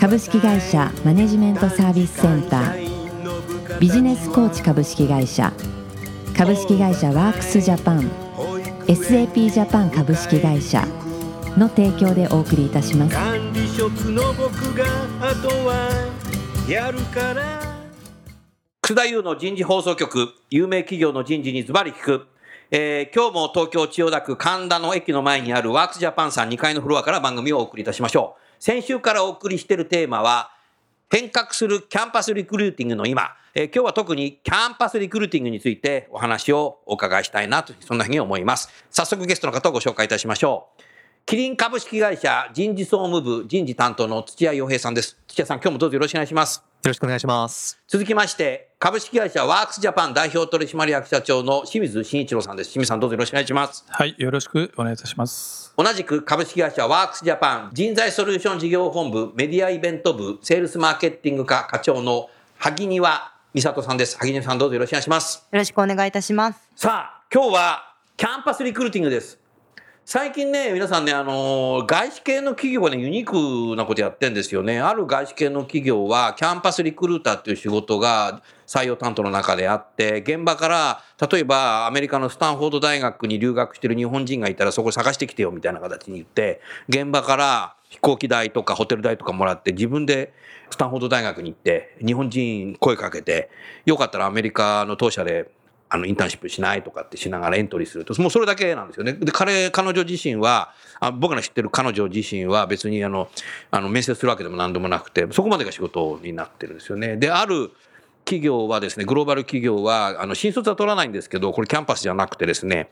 株式会社マネジメントサービスセンター。ビジネスコーチ株式会社。株式会社ワークスジャパン。SAP ジャパン株式会社。の提供でお送りいたします。管理職の僕があとはやるから。楠田優の人事放送局、有名企業の人事にズバリ聞く。えー今日も東京千代田区神田の駅の前にあるワークスジャパンさん2階のフロアから番組をお送りいたしましょう。先週からお送りしているテーマは、変革するキャンパスリクルーティングの今、えー今日は特にキャンパスリクルーティングについてお話をお伺いしたいなと、そんなふうに思います。早速ゲストの方をご紹介いたしましょう。キリン株式会社人事総務部人事担当の土屋洋平さんです。土屋さん、今日もどうぞよろしくお願いします。よろしくお願いします。続きまして、株式会社ワークスジャパン代表取締役社長の清水慎一郎さんです。清水さんどうぞよろしくお願いします。はい、よろしくお願いいたします。同じく株式会社ワークスジャパン人材ソリューション事業本部メディアイベント部セールスマーケティング課課長の萩庭美里さんです。萩庭さんどうぞよろしくお願いします。よろしくお願いいたします。さあ、今日はキャンパスリクルーティングです。最近ね、皆さんね、あのー外資系の企業がね、ユニークなことやってんですよね。ある外資系の企業は、キャンパスリクルーターっていう仕事が採用担当の中であって、現場から、例えばアメリカのスタンフォード大学に留学してる日本人がいたら、そこ探してきてよみたいな形に言って、現場から飛行機代とかホテル代とかもらって、自分でスタンフォード大学に行って、日本人声かけて、よかったらアメリカの当社であの、インターンシップしないとかってしながらエントリーすると、もうそれだけなんですよね。で、彼、彼女自身は、あ僕ら知ってる彼女自身は別にあの、あの、面接するわけでも何でもなくて、そこまでが仕事になってるんですよね。で、ある企業はですね、グローバル企業は、あの、新卒は取らないんですけど、これキャンパスじゃなくてですね、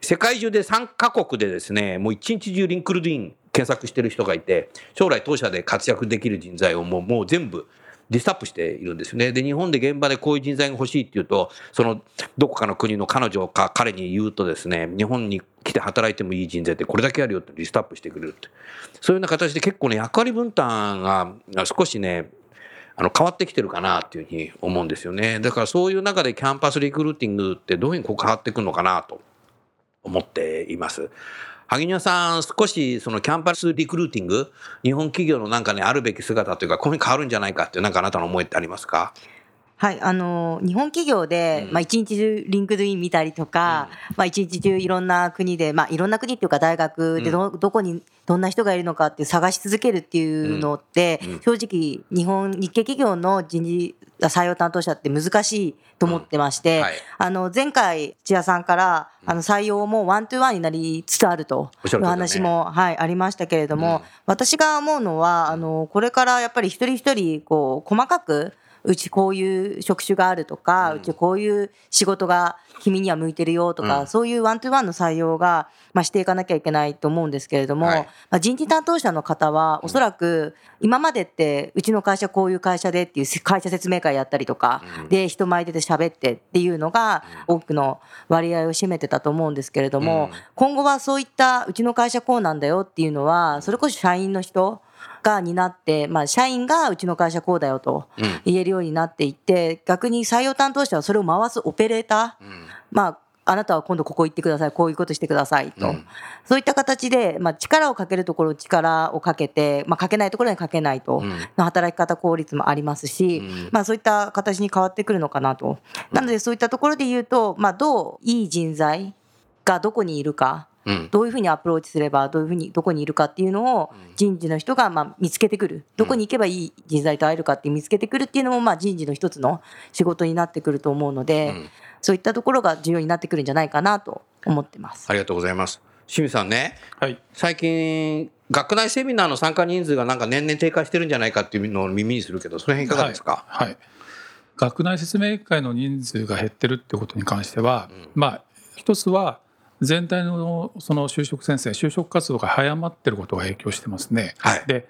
世界中で3カ国でですね、もう一日中リンクルディン検索してる人がいて、将来当社で活躍できる人材をもう、もう全部、リストアップしているんですよね。で、日本で現場でこういう人材が欲しいっていうと、その、どこかの国の彼女か彼に言うとですね、日本に来て働いてもいい人材ってこれだけあるよってリストアップしてくれるって。そういうような形で結構ね、役割分担が少しね、あの変わってきてるかなっていうふうに思うんですよね。だからそういう中でキャンパスリクルーティングってどういうふうにこう変わってくるのかなと思っています。萩野さん、少しそのキャンパスリクルーティング、日本企業のなんかね、あるべき姿というか、こういうふうに変わるんじゃないかっていう、なんかあなたの思いってありますか？はい、あの日本企業で、うん。まあ一日中 LinkedIn 見たりとか、まあ一日中いろんな国で、まあいろんな国っていうか大学でど,、どこにどんな人がいるのかって探し続けるっていうのって、うん。うん。正直日本日系企業の人事採用担当者って難しいと思ってまして、うん。はい。あの前回千谷さんからあの採用も one to one になりつつあるという話も、はい、ありましたけれども、うん。私が思うのはあのこれからやっぱり一人一人こう細かくうちこういう職種があるとか、うちこういう仕事が君には向いてるよとか、うん。そういうワントゥーワンの採用が、まあ、していかなきゃいけないと思うんですけれども、はい。まあ、人事担当者の方はおそらく今までってうちの会社こういう会社でっていう会社説明会やったりとか、うん。で人前で喋ってっていうのが多くの割合を占めてたと思うんですけれども、うん。今後はそういったうちの会社こうなんだよっていうのはそれこそ社員の人が担って、まあ、社員がうちの会社こうだよとうん。言えるようになっていって逆に採用担当者はそれを回すオペレーター、うん。まああなたは今度ここ行ってくださいこういうことしてくださいと、うん。そういった形で、まあ、力をかけるところ力をかけて、まあ、かけないところにかけないと、うん。の働き方効率もありますし、うん。まあ、そういった形に変わってくるのかなと。なのでそういったところで言うと、まあ、どういい人材がどこにいるかうんどういうふうにアプローチすればどういうふうにどこにいるかっていうのを人事の人がまあ見つけてくる。どこに行けばいい人材と会えるかって見つけてくるっていうのもまあ人事の一つの仕事になってくると思うので、うん。そういったところが重要になってくるんじゃないかなと思ってます。ありがとうございます。清水さんね、はい。最近、学内セミナーの参加人数がなんか年々低下してるんじゃないかっていうのを耳にするけど、その辺いかがですか、はい。はい。学内説明会の人数が減ってるってことに関しては、まあ一つは全体のその就職先生就職活動が早まってることが影響してますね。はいで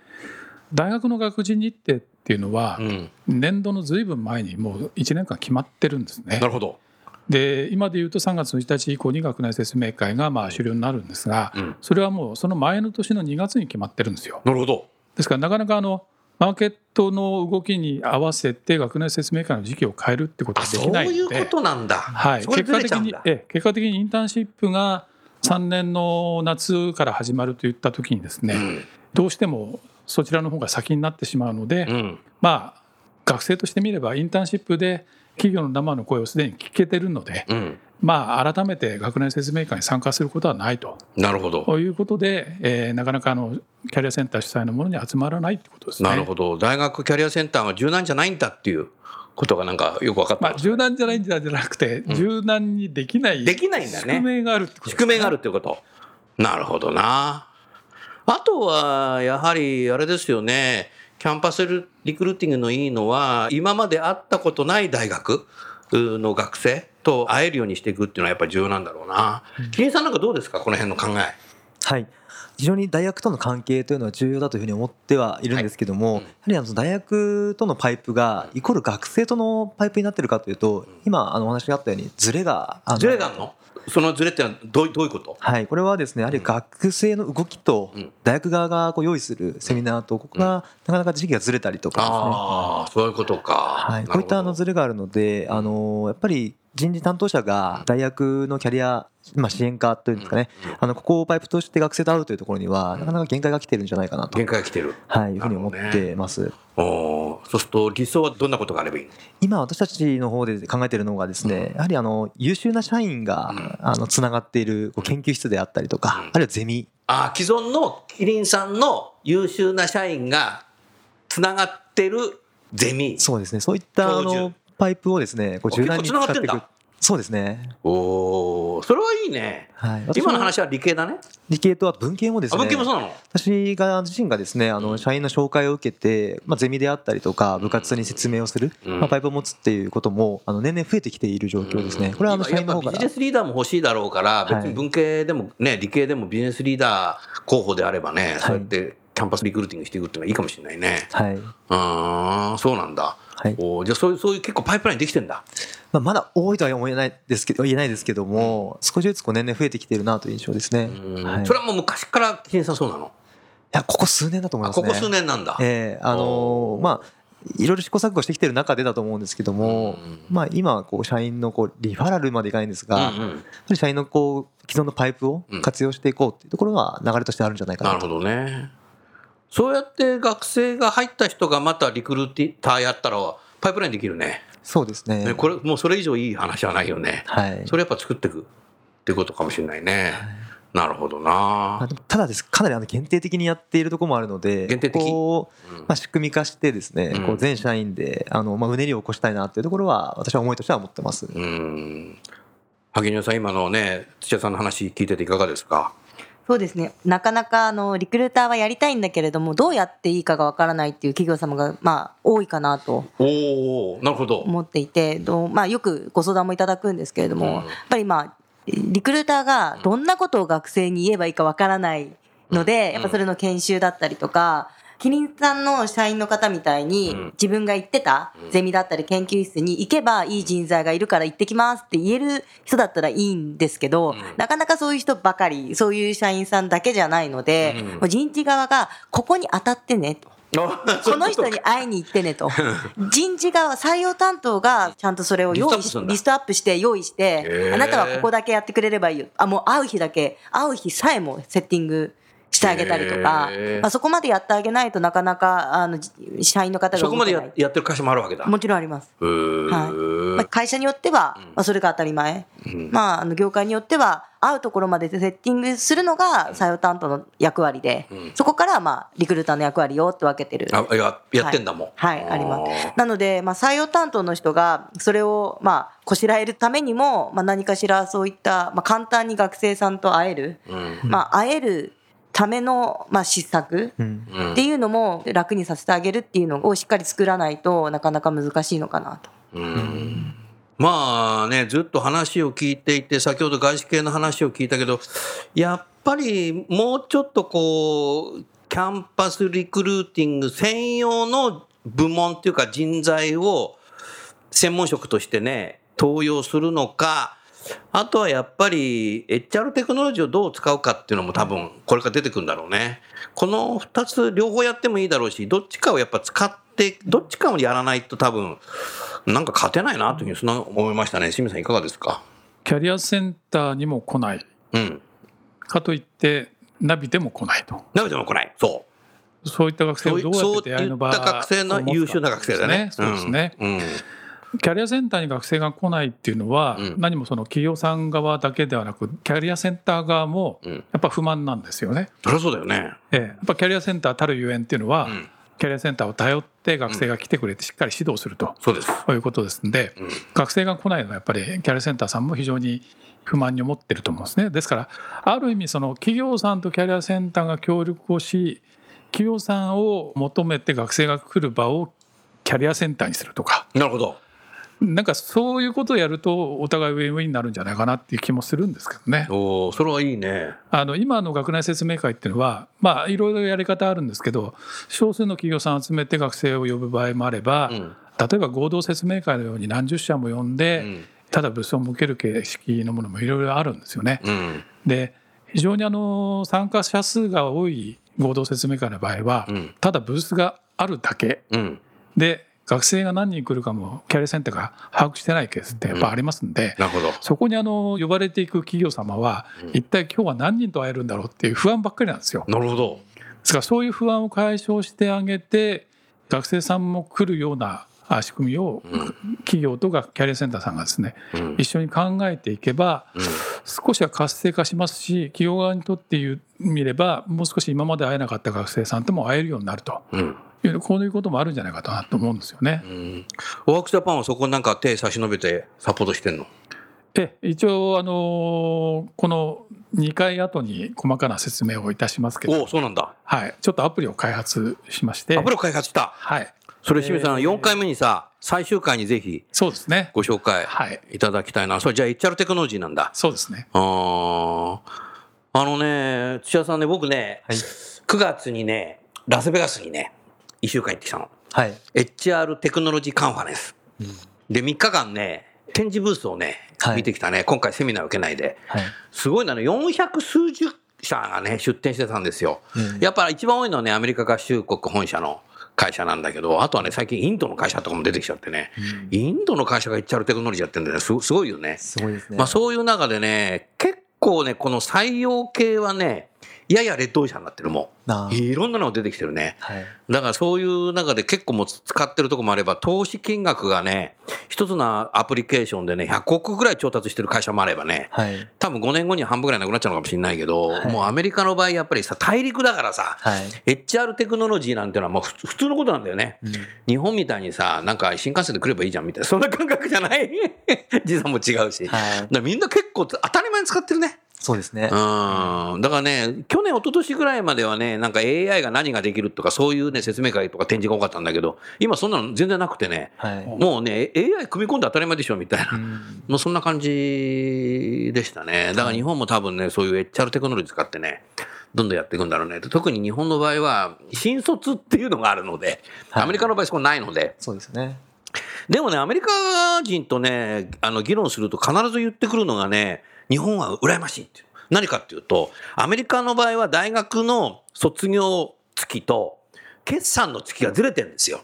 大学の学人日程っっていうのはうん、年度のずいぶん前にもう1年間決まってるんですねな。るほど。で今でいうと3月1日以降に学内説明会がまあ終了になるんですがうんそれはもうその前の年の2月に決まってるんですよ。なるほど。ですからなかなかあのマーケットの動きに合わせて学内説明会の時期を変えるってことあ、はでそうきないのでいうことなんだ。はい、結果的にえ結果的にインターンシップが3年の夏から始まるといった時にですね、うんどうしてもそちらの方が先になってしまうので、うん。まあ学生としてみればインターンシップで企業の生の声をすでに聞けてるので、うん。まあ、改めて学内説明会に参加することはないとなるほど。いうことで、えーなかなかあのキャリアセンター主催のものに集まらないってことですね。なるほど。大学キャリアセンターは柔軟じゃないんだっていうことがなんかよく分かったまあ、柔軟じゃないんじゃなくて、柔軟にできないできないんだね宿命があるってことね宿命があるっていうこと。なるほどな。あとは、やはり、あれですよね。キャンパスリクルーティングのいいのは、今まで会ったことない大学の学生と会えるようにしていくっていうのはやっぱり重要なんだろうな。キリンさんなんかどうですか？この辺の考え。はい。非常に大学との関係というのは重要だというふうに思ってはいるんですけども、はいやはりあの大学とのパイプがイコール学生とのパイプになっているかというと、今あのお話があったようにズレがズレがあるの？そのズレってのはどうどういうこと？はい、これはですねやはり学生の動きとうん。大学側がこう用意するセミナーとここがなかなか時期がずれたりとかですね、ああ、そういうことか。はい、こういったあのズレがあるので、あのやっぱり人事担当者が大学のキャリア、まあ、支援課というんですかね、あのここをパイプとして学生と会うというところには、なかなか限界が来てるんじゃないかなと、限界が来てる。はい、いうふうに思ってます。おー。そうすると理想はどんなことがあればいいの今、私たちの方で考えているのがですね、やはりあの優秀な社員があのつながっているこう研究室であったりとか、うん。あるいはゼミ、あー既存のキリンさんの優秀な社員がつながってるゼミ。そうですね、そういったあのパイプをですね、こうあ柔軟に使っていく。そうですね。おお、それはいいね。はい、今の話は理系だね。理系とあと文系もですあ、ね。文系もそうなの？私が自身がですねあの社員の紹介を受けて、まあ、ゼミであったりとか部活に説明をする、うんまあ、パイプを持つっていうこともあの年々増えてきている状況ですね。これはあの社員の方からぱビジネスリーダーも欲しいだろうから、はい別に文系でもね、理系でもビジネスリーダー候補であればね、いそうやってキャンパスリクルーティングしていくっていうのはいいかもしれないね。はいああ、そうなんだ。はいおーじゃあそういう、そういう結構パイプラインできてんだ。まあ、まだ多いとは思えないですけど言えないですけども少しずつこう年々増えてきているなという印象ですね。うんはい、それはもう昔からキリンさんそうなの？いやここ数年だと思いますね。あここ数年なんだ。ええあのおーーまあいろいろ試行錯誤してきてる中でだと思うんですけども、うんまあ、今はこう社員のこうリファラルまでいかないんですが、うんうんやっぱり社員のこう既存のパイプを活用していこうっていうところは流れとしてあるんじゃないかなと。なるほどね。そうやって学生が入った人がまたリクルーターやったらパイプラインできるね。そうですね。ねこれもうそれ以上いい話はないよね。はい。それやっぱ作っていくっていうことかもしれないね。なるほどなただですかなりあの限定的にやっているところもあるので限定的？こう、うんまあ、仕組み化してですね、うんこう全社員であの、まあ、うねりを起こしたいなっていうところは私は思いとしては持ってます。うん。萩野さん、今のね、土屋さんの話聞いてていかがですか？そうですね。なかなかあのリクルーターはやりたいんだけれどもどうやっていいかがわからないっていう企業様がまあ多いかなとおおなるほど。思っていてどう、まあ、よくご相談もいただくんですけれども、うん。やっぱりまあリクルーターがどんなことを学生に言えばいいかわからないので、うん。やっぱそれの研修だったりとかキリンさんの社員の方みたいにうん。自分が行ってたゼミだったり研究室に行けばいい人材がいるから行ってきますって言える人だったらいいんですけど、ん。なかなかそういう人ばかりそういう社員さんだけじゃないので、うん。もう人事側がここに当たってねと。この人に会いに行ってねと。人事側、採用担当がちゃんとそれを用意しリストアップして用意しへて、ー。あなたはここだけやってくれればいいよ。あ、もう会う日だけ、会う日さえもセッティングしてあげたりとかまあ、そこまでやってあげないとなかなか、あの、じ社員の方がそこまでややってる会社もあるわけだ。もちろんあります。はい。まあ、会社によっては、まあ、それが当たり前、うん。まあ、あの業界によっては会うところまでセッティングするのが採用担当の役割で、うん。そこからまあリクルーターの役割よって分けてるあややってんだもん。はい、はいあります。なので、まあ、採用担当の人がそれをまあこしらえるためにも、まあ、何かしらそういった、まあ、簡単に学生さんと会える、うん。まあ、会えるための、まあ、施策っていうのも楽にさせてあげるっていうのをしっかり作らないとなかなか難しいのかなと。うんまあね、ずっと話を聞いていて、先ほど外資系の話を聞いたけど、やっぱりもうちょっとこう、キャンパスリクルーティング専用の部門っていうか人材を専門職としてね、登用するのか、あとはやっぱり HR テクノロジーをどう使うかっていうのも多分これから出てくるんだろうね。この2つ両方やってもいいだろうし、どっちかをやっぱ使って、どっちかをやらないと多分、なんか勝てないなというふうにそんな思いましたね。清水さんいかがですか？キャリアセンターにも来ないうん。かといってナビでも来ないとなめても来ない。そう。そういった学生をどうやって出会いの場そういった学生の優秀な学生だね。そうですね。うん。キャリアセンターに学生が来ないっていうのは、うん何もその企業さん側だけではなくキャリアセンター側もうんやっぱ不満なんですよね。そりゃそうだよね。ええやっぱキャリアセンターたるゆえんっていうのは、うんキャリアセンターを頼って学生が来てくれてしっかり指導すると。そうです。いうことですんで、うん学生が来ないのはやっぱりキャリアセンターさんも非常に不満に思ってると思うんですね。ですからある意味その企業さんとキャリアセンターが協力をし企業さんを求めて学生が来る場をキャリアセンターにするとかなるほど。なんかそういうことをやるとお互いウィンウィンになるんじゃないかなっていう気もするんですけどね。おお、それはいいね。あの今の学内説明会っていうのはまあいろいろやり方あるんですけど少数の企業さんを集めて学生を呼ぶ場合もあれば、うん。例えば合同説明会のように何十社も呼んで、うん。ただブースを向ける形式のものもいろいろあるんですよね。うん。で非常にあの参加者数が多い合同説明会の場合は、うんただブースがあるだけうん。で学生が何人来るかもキャリアセンターが把握してないケースってやっぱありますんで、なるほど。そこにあの呼ばれていく企業様は、一体今日は何人と会えるんだろうっていう不安ばっかりなんですよ。なるほど。ですからそういう不安を解消してあげて学生さんも来るようなあ仕組みを企業とかキャリアセンターさんがですねうん。一緒に考えていけばうん。少しは活性化しますし企業側にとって見ればもう少し今まで会えなかった学生さんとも会えるようになるとうん。いうこういうこともあるんじゃないかなと思うんですよね。うん。ワークジャパンはそこになんか手差し伸べてサポートしてんの？え一応あのこの2回後に細かな説明をいたしますけど、おお、そうなんだ。はい、ちょっとアプリを開発しましてアプリを開発した。はい、それ清水さん、4回目にさ、最終回にぜひそうですねご紹介はいいただきたいな。それじゃあ HR テクノロジーなんだ。そうですねあーあのね、土屋さんね、僕ね、はい9月にね、ラスベガスにね、1週間行ってきたの。はい。HR テクノロジーカンファレンス。で、3日間ね、展示ブースをね、はい見てきたね。今回セミナー受けないで。はい。すごいなの、400数十社がね、出展してたんですよ。うんやっぱ一番多いのはね、アメリカ合衆国本社の会社なんだけど、あとはね、最近インドの会社とかも出てきちゃってね、インドの会社が HR テクノロジーやってるんだよね。すすごいよね。すごいですね。まあそういう中でね、結構ね、この採用系はね、ややレッドオーシャンになってるもなあう。いろんなのが出てきてるね。はい。だからそういう中で結構もう使ってるとこもあれば、投資金額がね、一つのアプリケーションでね、100億ぐらい調達してる会社もあればね、はい。多分5年後には半分ぐらいなくなっちゃうのかもしれないけど、はいもうアメリカの場合やっぱりさ、大陸だからさ、はい。HR テクノロジーなんてのはもう普普通のことなんだよね。日本みたいにさ、なんか新幹線で来ればいいじゃんみたいな、そんな感覚じゃない？時差も違うし。だみんな結構当たり前に使ってるね。そうですね。うん。だからね、去年、一昨年ぐらいまではね、なんか AI が何ができるとか、そういうね、説明会とか展示が多かったんだけど、今そんなの全然なくてね、はい。もうね、AI 組み込んで当たり前でしょみたいな。うんもうそんな感じでしたね。だから日本も多分ね、そういう HR テクノロジー使ってね、どんどんやっていくんだろうね。特に日本の場合は、新卒っていうのがあるので、はいアメリカの場合そこないので、そうですね。でもね、アメリカ人とね、あの議論すると必ず言ってくるのがね、日本は羨ましいっていう。何かっていうと、アメリカの場合は大学の卒業月と決算の月がずれてるんですよ。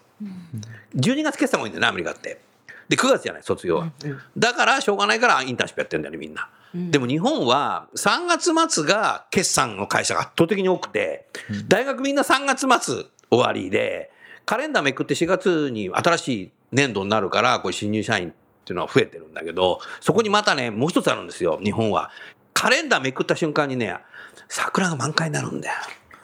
12月決算が多いんだよね、アメリカって。で、9月じゃない、卒業は。だから、しょうがないからインターンシップやってるんだよね、みんな。でも日本は3月末が決算の会社が圧倒的に多くて、大学みんな3月末終わりで、カレンダーめくって4月に新しい年度になるから、これ新入社員っていうのは増えてるんだけど、そこにまたね、もう一つあるんですよ、日本は。カレンダーめくった瞬間にね、桜が満開になるんだよ。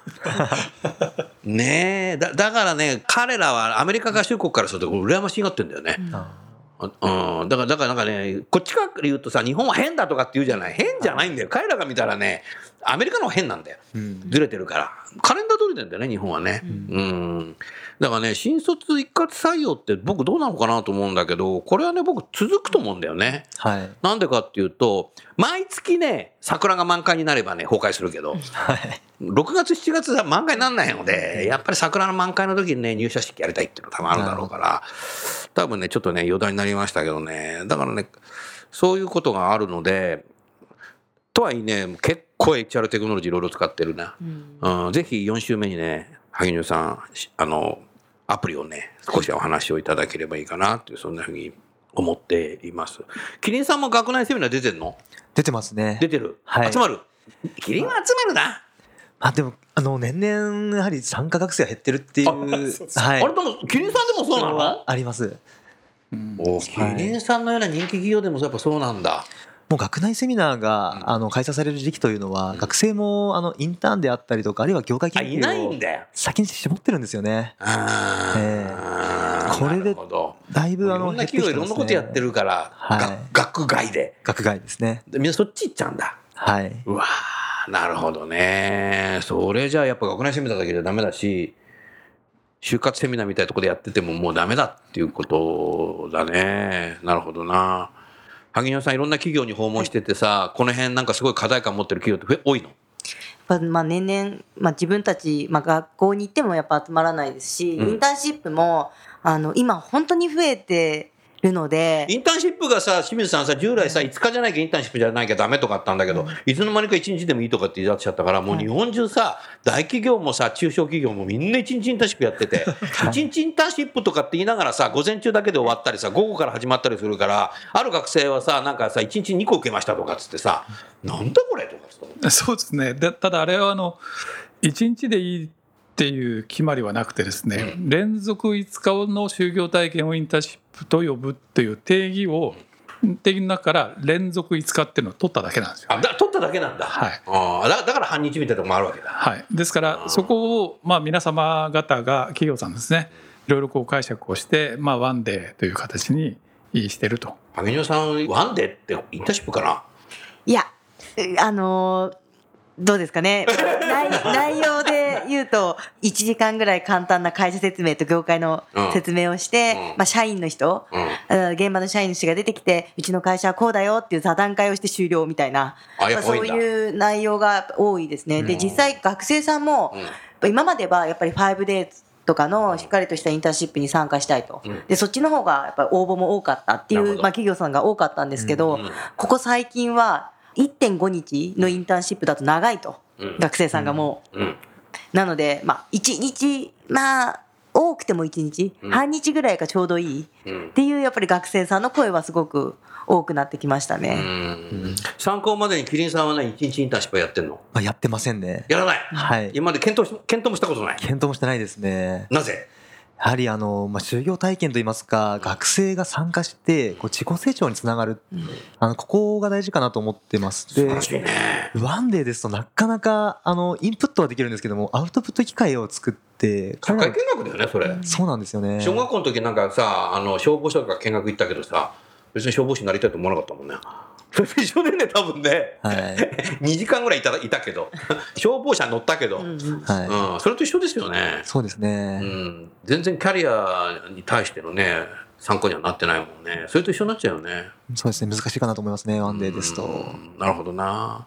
ねえ。だだからね彼らはアメリカ合衆国からすると羨ましがってんだよね、あうん、だからだからなんかねこっちから言うとさ日本は変だとかって言うじゃない。変じゃないんだよ。彼らが見たらねアメリカの変なんだよ。うん。ずれてるから。カレンダー通りなんだよね日本はね。うん、だからね新卒一括採用って僕どうなのかなと思うんだけどこれはね僕続くと思うんだよね。はい。なんでかっていうと毎月ね桜が満開になればね崩壊するけど。はい。6月、7月は満開にならないので、やっぱり桜の満開の時にね、入社式やりたいっていうのが多分あるだろうから、多分ね、ちょっとね、余談になりましたけどね、だからね、そういうことがあるので、とはいえね、結構 HR テクノロジーいろいろ使ってるな。うん、ぜひ4週目にね、萩野さん、しあの、アプリをね、少しお話をいただければいいかなっていう、そんなふうに思っています。キリンさんも学内セミナー出てんの？出てますね。出てる、はい。集まる？キリンは集まるな。あでもあの年々やはり参加学生が減ってるっていうはい。あれでも、キリンさんでもそうなの？あります。おキリンさんのような人気企業でもやっぱそうなんだ。もう学内セミナーがあの開催される時期というのは学生もあのインターンであったりとかあるいは業界あ、研いない究をんだよ。先に絞ってるんですよねあーえこれでだいぶあのろんな企業いろんなことやってるから、はいが学外で学外ですねでみんなそっち行っちゃうんだ。はいうわーなるほどね。それじゃあやっぱ学内セミナーだけじゃダメだし、就活セミナーみたいなところでやっててももうダメだっていうことだね。なるほどな。萩野さんいろんな企業に訪問しててさ、この辺なんかすごい課題感持ってる企業って多いの？やっぱまあ年々、まあ、自分たち、まあ、学校に行ってもやっぱ集まらないですし、うん。インターンシップもあの今本当に増えてるのでインターンシップがさ、清水さんさ、従来さ、5日じゃなきゃインターンシップじゃなきゃダメとかあったんだけど、いつの間にか1日でもいいとかって言い出しちゃったから、もう日本中さ、大企業もさ、中小企業もみんな1日インターンシップやってて、1日インターンシップとかって言いながらさ、午前中だけで終わったりさ、午後から始まったりするから、ある学生はさ、なんかさ、1日2個受けましたとかっつってさ、なんだこれとかっつってそうですねでただあれはあの1日でいいっていう決まりはなくてですね、連続5日の就業体験をインターンシップと呼ぶっていう定義を定義の中から連続5日っていうのを取っただけなんですよ。あ、だ取っただけなんだ。はいあーだだから半日みたいなとこもあるわけだ。はい、ですからそこをまあ皆様方が企業さんですねいろいろこう解釈をして、まあ、ワンデーという形にしてると。萩野さん、ワンデーってインターンシップかな？いやあのーどうですかね 内内容で言うと1時間ぐらい簡単な会社説明と業界の説明をして、うん。まあ、社員の人、現場の社員の人が出てきてうちの会社はこうだよっていう座談会をして終了みたいな。そういう内容が多いですね。で実際学生さんも、うん。今まではやっぱり 5days とかのしっかりとしたインターンシップに参加したいと、うん。でそっちの方がやっぱり応募も多かったっていう、まあ、企業さんが多かったんですけど、うんうん。ここ最近は1.5日のインターンシップだと長いと、うん。学生さんがもう。うん。なので、まあ、1日、まあ、多くても1日、うん。半日ぐらいがちょうどいい。うん。っていうやっぱり学生さんの声はすごく多くなってきましたうね。ん。参考までにキリンさんはね、一日インターンシップやってんの？まあ、やってませんね。やらない。はい。今まで検討し検討もしたことない。検討もしてないですね。なぜ？やはりあの、まあ、就業体験といいますか学生が参加してこう自己成長につながる、あのここが大事かなと思ってますで。ワンデーですとなかなかあのインプットはできるんですけどもアウトプット機会を作って社会見学だよね、それ。そうなんですよね小学校の時なんかさ、あの、消防署とか見学行ったけどさ、別に消防士になりたいと思わなかったもんね。それ一緒でね、多分ね。はい、2時間ぐらいいたいたけど、消防車乗ったけど、うん、はい。それと一緒ですよね。そうですね、うん、全然キャリアに対してのね、参考にはなってないもんね。それと一緒になっちゃうよね。そうですね。難しいかなと思いますね。ワンデーですと、うん。なるほどな。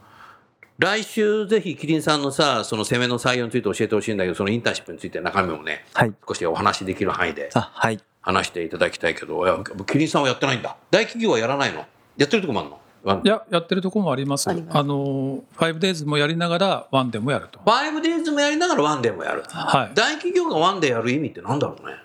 来週ぜひキリンさんのさ、その攻めの採用について教えてほしいんだけど、そのインターンシップについて中身もね、はい。少しお話しできる範囲であはい。話していただきたいけど、いやキリンさんはやってないんだ。大企業はやらないの？やってるとこもあるの？いややってるところもあります。あありますの 5days もやりながらワンデーもやると。5days もやりながらワンデーもやる。はい。大企業が one day やる意味ってなんだろうね。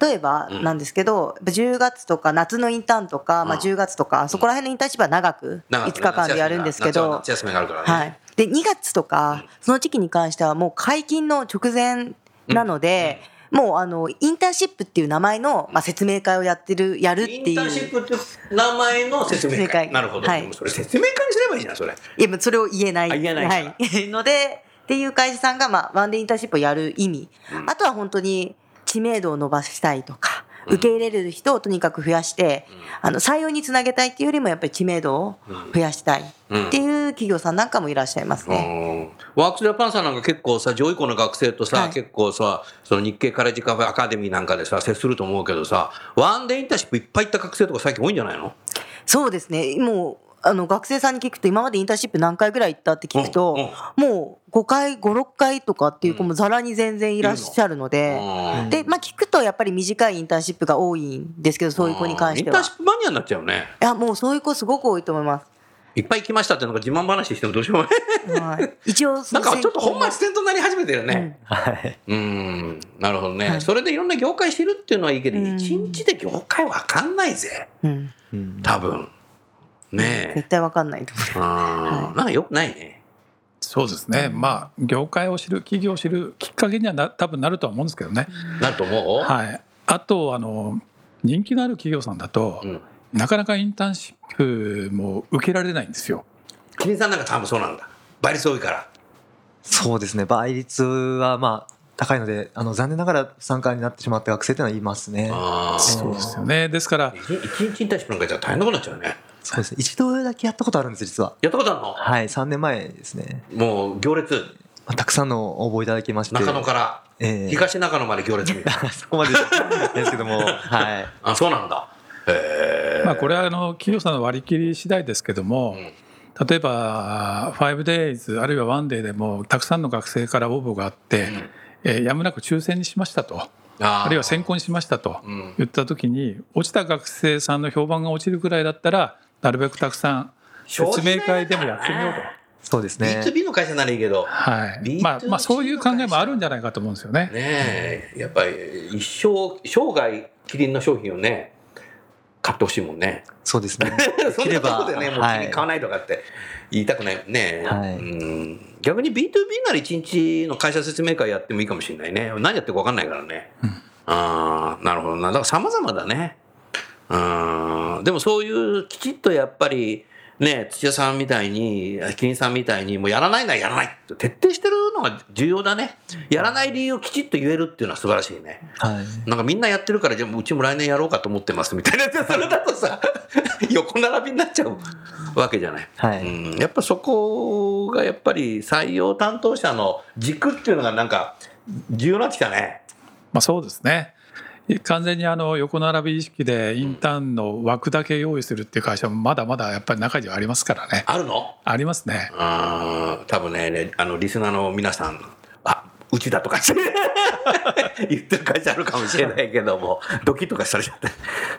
例えばなんですけど、10月とか夏のインターンとか、まあ、うん10月とか、そこら辺のインターンシップは長く長く5日間でやるんですけど、夏休みがあるからね。はい、で2月とかその時期に関してはもう解禁の直前なので、もうあのインターンシップっていう名前の、まあ、説明会をやってるやるってインターンシいうップって名前の説明会。説明会。なるほど。はい。それ説明会にすればいいじゃん、それ。いやそれを言えない。あ言えないはい、のでっていう会社さんが、まあ、ワンデーインターンシップをやる意味、あとは本当に知名度を伸ばしたいとか受け入れる人をとにかく増やして、あの採用につなげたいっていうよりもやっぱり知名度を増やしたいっていう企業さんなんかもいらっしゃいますね。うん。ワークスジャパンさんなんか結構さ上位校の学生とさ、はい。結構さその日経カレッジカフェアカデミーなんかでさ接すると思うけどさワンデーインターンシップいっぱい行った学生とか最近多いんじゃないの？そうですね。もう、あの学生さんに聞くと今までインターンシップ何回ぐらい行ったって聞くと、もう5回56回とかっていう子もざらに全然いらっしゃるので、うん。でまあ聞くとやっぱり短いインターンシップが多いんですけどそういう子に関しては。インターンシップマニアになっちゃうね。いやもうそういう子すごく多いと思います。いっぱい行きましたってなんか自慢話してもどうしようもない。はい、一応そ なんのかちょっと本末転倒になり始めてるね。はい。うん、なるほどね、はい。それでいろんな業界してるっていうのはいいけど、うん。一日で業界わかんないぜ。ん。多分。ねえ。絶対わかんないと思う。あーなんかよくないね。そうですね、まあ業界を知る企業を知るきっかけにはな多分なるとは思うんですけどね、なると思う、はい、あとあの人気のある企業さんだと、うん。なかなかインターンシップも受けられないんですよ。キリンさんなんか多分そうなんだ。倍率多いから。そうですね倍率はまあ高いのであの残念ながら不参加になってしまった学生というのはいますねああ。そうですよねですから一一日インターンシップなんかじゃ大変なことになっちゃうね。そうですね。一度だけやったことあるんです実は。やったことあるの？はい3年前ですね、もう行列、まあ、たくさんの応募いただきまして。中野からええ。東中野まで行列みたいな。そこまでですけどもはい。あ、そうなんだ。へえ。まあ、これはあの企業さんの割り切り次第ですけども、例えば 5days あるいは 1day でもたくさんの学生から応募があって、えーやむなく抽選にしましたと。ああるいは選考にしましたとうん。言った時に落ちた学生さんの評判が落ちるくらいだったらなるべくたくさん説明会でもやってみようと。そうですね B2B の会社ならいいけど、はい B2C まあ、まあそういう考えもあるんじゃないかと思うんですよね。ねえ、やっぱり一生、生涯キリンの商品をね、買ってほしいもんね。そうですね そんなところでね、もうはいキリン買わないとかって言いたくないね。はいうん逆に B2B なら一日の会社説明会やってもいいかもしれないね。何やってるか分かんないからね。ああ、なるほどな。だから様々だね。うん。でもそういうきちっとやっぱり、ね、土屋さんみたいに、キリンさんみたいに、もうやらないならやらないって徹底してるのが重要だね。やらない理由をきちっと言えるっていうのは素晴らしいね。はいなんかみんなやってるから、じゃあもううちも来年やろうかと思ってますみたいな やつ、それだとさ、横並びになっちゃうわけじゃない。はいうん、やっぱそこがやっぱり採用担当者の軸っていうのがなんか重要になってきたね。まあ、そうですね完全にあの横並び意識でインターンの枠だけ用意するっていう会社もまだまだやっぱり中にはありますからね。あるの？ありますね。あー多分ねねあのリスナーの皆さんあうちだとか 言ってる会社あるかもしれないけどもドキッとかされちゃって。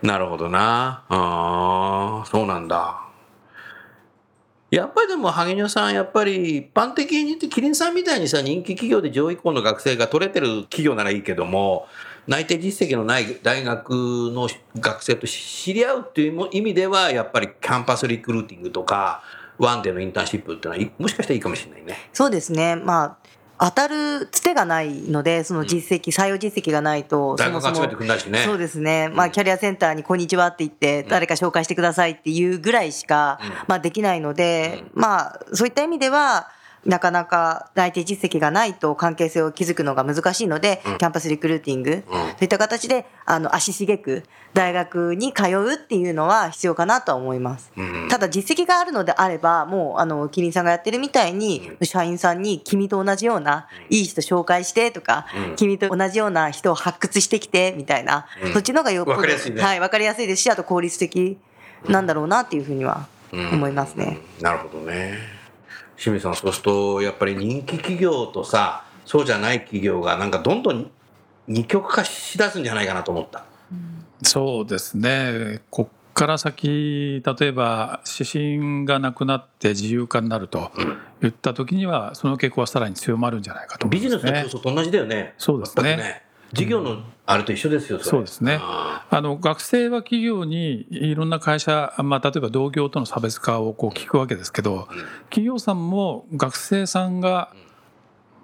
なるほどな。あーそうなんだ。やっぱりでも萩野さんやっぱり一般的に言ってキリンさんみたいにさ人気企業で上位校の学生が取れてる企業ならいいけども内定実績のない大学の学生と知り合うっていう意味ではやっぱりキャンパスリクルーティングとかワンデーのインターンシップっていうのはいもしかしたらいいかもしれないね。そうですね。まあ、当たるつてがないので、その実績、採用実績がないと、大学集めてくんないしね。そうですね。まあ、キャリアセンターにこんにちはって言って、誰か紹介してくださいっていうぐらいしか、まあ、できないので、まあ、そういった意味では、なかなか内定実績がないと関係性を築くのが難しいので、キャンパスリクルーティング、そういった形で、あの、足しげく大学に通うっていうのは必要かなとは思います。ただ実績があるのであれば、もう、あの、キリンさんがやってるみたいに、社員さんに君と同じような、いい人紹介してとか、君と同じような人を発掘してきて、みたいな、そっちの方がよっぽど、わかりやすいね。はい、わかりやすいですし、あと効率的なんだろうなっていうふうには思いますね。なるほどね。清水さん、そうすると、やっぱり人気企業とさ、そうじゃない企業が、なんかどんどん二極化しだすんじゃないかなと思った。そうですね。こっから先例えば指針がなくなって自由化になると言った時にはその傾向はさらに強まるんじゃないかと思ビジネスの競争と同じだよね。そうですね。全く事業のあれと一緒ですよ、れ。そうですね。ああ。の学生は企業にいろんな会社、まあ、例えば同業との差別化をこう聞くわけですけど企業さんも学生さんが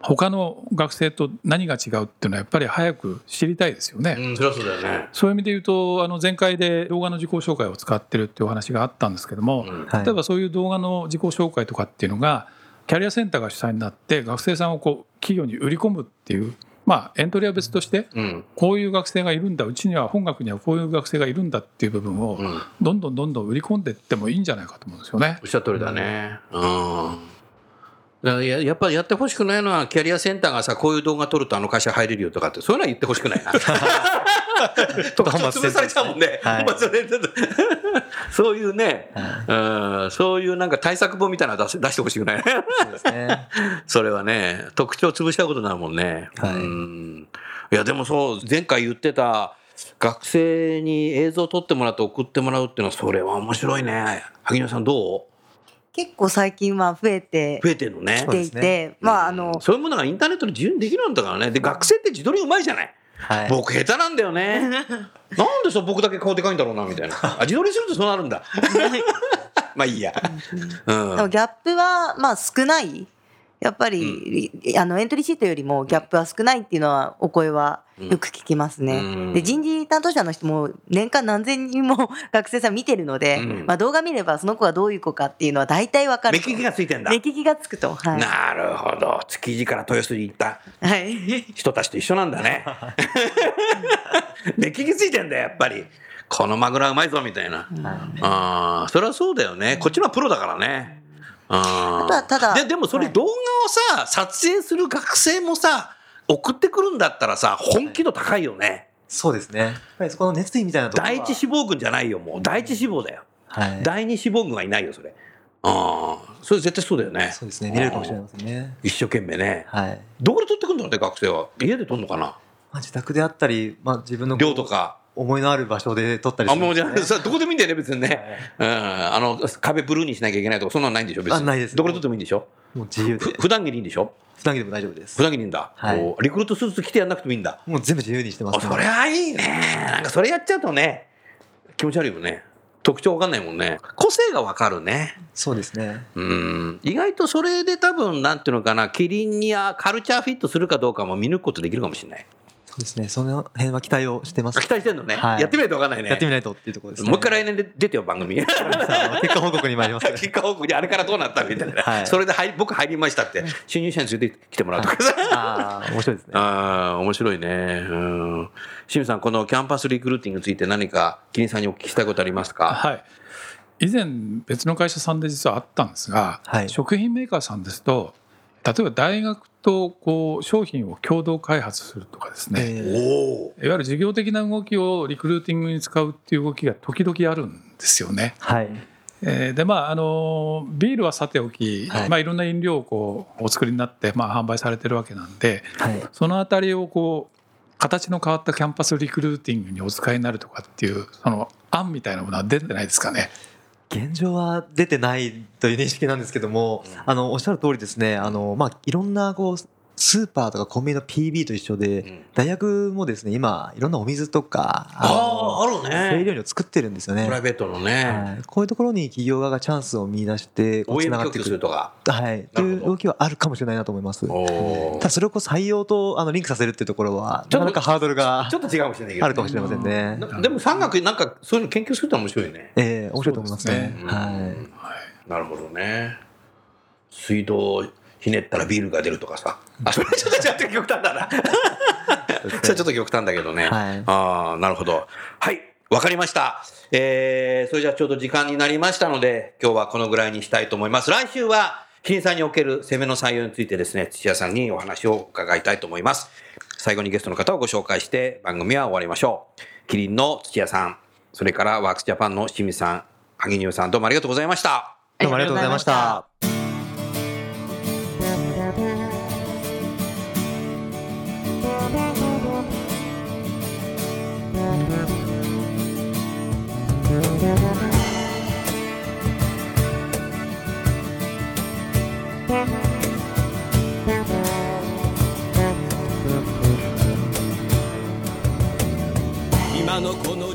他の学生と何が違うっていうのはやっぱり早く知りたいですよね。ーうん、そそうだよね。そういう意味で言うとあの前回で動画の自己紹介を使ってるっていうお話があったんですけども、うん。はい。例えばそういう動画の自己紹介とかっていうのがキャリアセンターが主催になって学生さんをこう企業に売り込むっていうまあエントリーは別としてうん。こういう学生がいるんだうちには本学にはこういう学生がいるんだっていう部分をうん。どんどんどんどん売り込んでいってもいいんじゃないかと思うんですよねお。っしゃる通りだね。うん。だかやっぱりやってほしくないのは、キャリアセンターがさ、こういう動画撮るとあの会社入れるよとかって、そういうのは言ってほしくないな。特徴 潰されちゃうもんね。はいまあそれちょっとそういうね、うん、そういうなんか対策本みたいなの出し出してほしくない。そうですね。それはね、特徴潰したことになるもんね。はいうんいや、でもそう、前回言ってた、学生に映像を撮ってもらって送ってもらうっていうのは、それは面白いね。萩野さんどう？結構最近は増えて増えてるのねき。ていて、まああのそういうものがインターネットで自由にできるんだからね。で、学生って自撮りうまいじゃない。はい。僕下手なんだよね。なんでそう僕だけ顔でかいんだろうな、みたいな。あ、自撮りするとそうなるんだ。まあいいや。うん。でもギャップはまあ少ない。やっぱり、あのエントリーシートよりもギャップは少ないっていうのはお声はよく聞きますね。うんで人事担当者の人も年間何千人も 学生さん見てるので、うんまあ、動画見ればその子がどういう子かっていうのは大体わかる目利きがついてんだ目。利きがつくと。はい。なるほど。築地から豊洲に行ったはい。人たちと一緒なんだね。目利きついてんだよ、やっぱり。このマグロはうまいぞ、みたいな。ああ、それはそうだよね。こっちのはプロだからね。ああとはただで、でもそれはい動画をさ、撮影する学生もさ、送ってくるんだったらさ、本気度高いよね。そうですね。やっぱりそこの熱意みたいなところは第一志望軍じゃないよ、もう。第一志望だよ。はい。第二志望軍はいないよ、それ。ああ、それ絶対そうだよね。そうですね。見れるかもしれませんね。一生懸命ね。はい。どこで撮ってくるんだろうね、学生は。家で撮るのかなまあ、自宅であったり、まあ、自分の寮とか。思いのある場所で撮ったりあ、するもうじゃあ、どこでもいいんだよね、別にね。うん。あの、壁ブルーにしなきゃいけないとか、そんなのないんでしょ、別に。あないですどこで撮ってもいいんでしょ？もう自由でふ。普段着でいいんでしょ？普段着でも大丈夫です普。段着でいいんだ。はいリクルートスーツ着てやんなくてもいいんだ。もう全部自由にしてまあ、す、それはいいね。なんかそれやっちゃうとね、気持ち悪いよね。特徴わかんないもんね。個性がわかるね。そうですね。うん。意外とそれで多分、なんていうのかな、キリンにはカルチャーフィットするかどうかも見抜くことできるかもしれない。そうですね。その辺は期待をしてます。期待してんのね。はいやってみないとわかんないね。やってみないとっていうところですね。もう一回来年で出てよ、番組。結果報告に参ります。結果報告にあれからどうなったみたいな、はいそれで入り僕入りましたって新入社員に連れてきてもらうとかさ、ああ、面白いですね。ああ面白いねうん清水さんこのキャンパスリクルーティングについて何かキリンさんにお聞きしたいことありますか？はい以前別の会社さんで実はあったんですが、はい食品メーカーさんですと例えば大学とこう商品を共同開発するとかですね、えーいわゆる事業的な動きをリクルーティングに使うっていう動きが時々あるんですよね。はい。えーでまああのビールはさておき、はいいまあ、いろんな飲料をこうお作りになって、まあ、販売されてるわけなんではい。そのあたりをこう形の変わったキャンパスリクルーティングにお使いになるとかっていうその案みたいなものは出てないですかね。現状は出てないという認識なんですけども、あのおっしゃる通りですね。あのまあいろんなこうスーパーとかコンビニの PB と一緒で、ん。大学もですね今いろんなお水とかあーあるね。清涼料作ってるんですよね。プライ。ベートのね、はい、こういうところに企業側がチャンスを見出してこう OEM 繋がってくる。とか。はい、という動きはあるかもしれないなと思います。おただそれをこう採用とあのリンクさせるっていうところはちょっとなかなかハードルがちょっと違うかもしれないけど、あるかもしれませんね。なでも産学なんかそういうの研究すると面白いね。ええ面白いと思いますね。うん。はい。なるほどね。水道ひねったらビールが出るとかさ あそれちょっとちょっと極端だな それちょっと極端だけどね、はいああなるほどはいわかりました。えー、それじゃあちょうど時間になりましたので、今日はこのぐらいにしたいと思います。来週は、キリンさんにおける攻めの採用についてですね、土屋さんにお話を伺いたいと思います。最後にゲストの方をご紹介して番組は終わりましょう。キリンの土屋さん、それからワークスジャパンの清水さん、萩生さん、どうもありがとうございました。どうもありがとうございました。